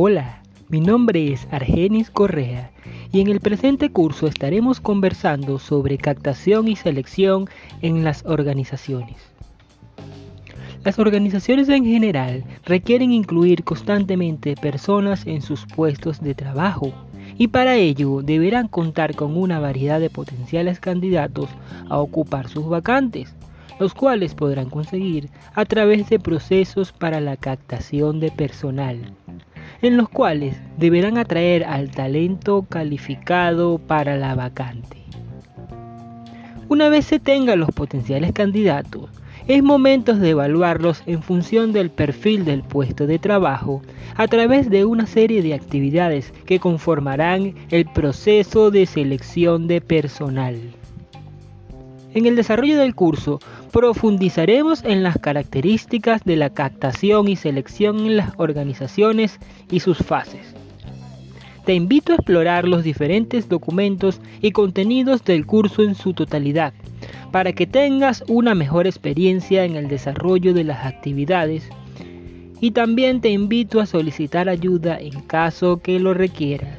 Hola, mi nombre es Argenis Correa y en el presente curso estaremos conversando sobre captación y selección en las organizaciones. Las organizaciones en general requieren incluir constantemente personas en sus puestos de trabajo y para ello deberán contar con una variedad de potenciales candidatos a ocupar sus vacantes, los cuales podrán conseguir a través de procesos para la captación de personal en los cuales deberán atraer al talento calificado para la vacante. Una vez se tengan los potenciales candidatos, es momento de evaluarlos en función del perfil del puesto de trabajo a través de una serie de actividades que conformarán el proceso de selección de personal. En el desarrollo del curso profundizaremos en las características de la captación y selección en las organizaciones y sus fases. Te invito a explorar los diferentes documentos y contenidos del curso en su totalidad para que tengas una mejor experiencia en el desarrollo de las actividades y también te invito a solicitar ayuda en caso que lo requieras.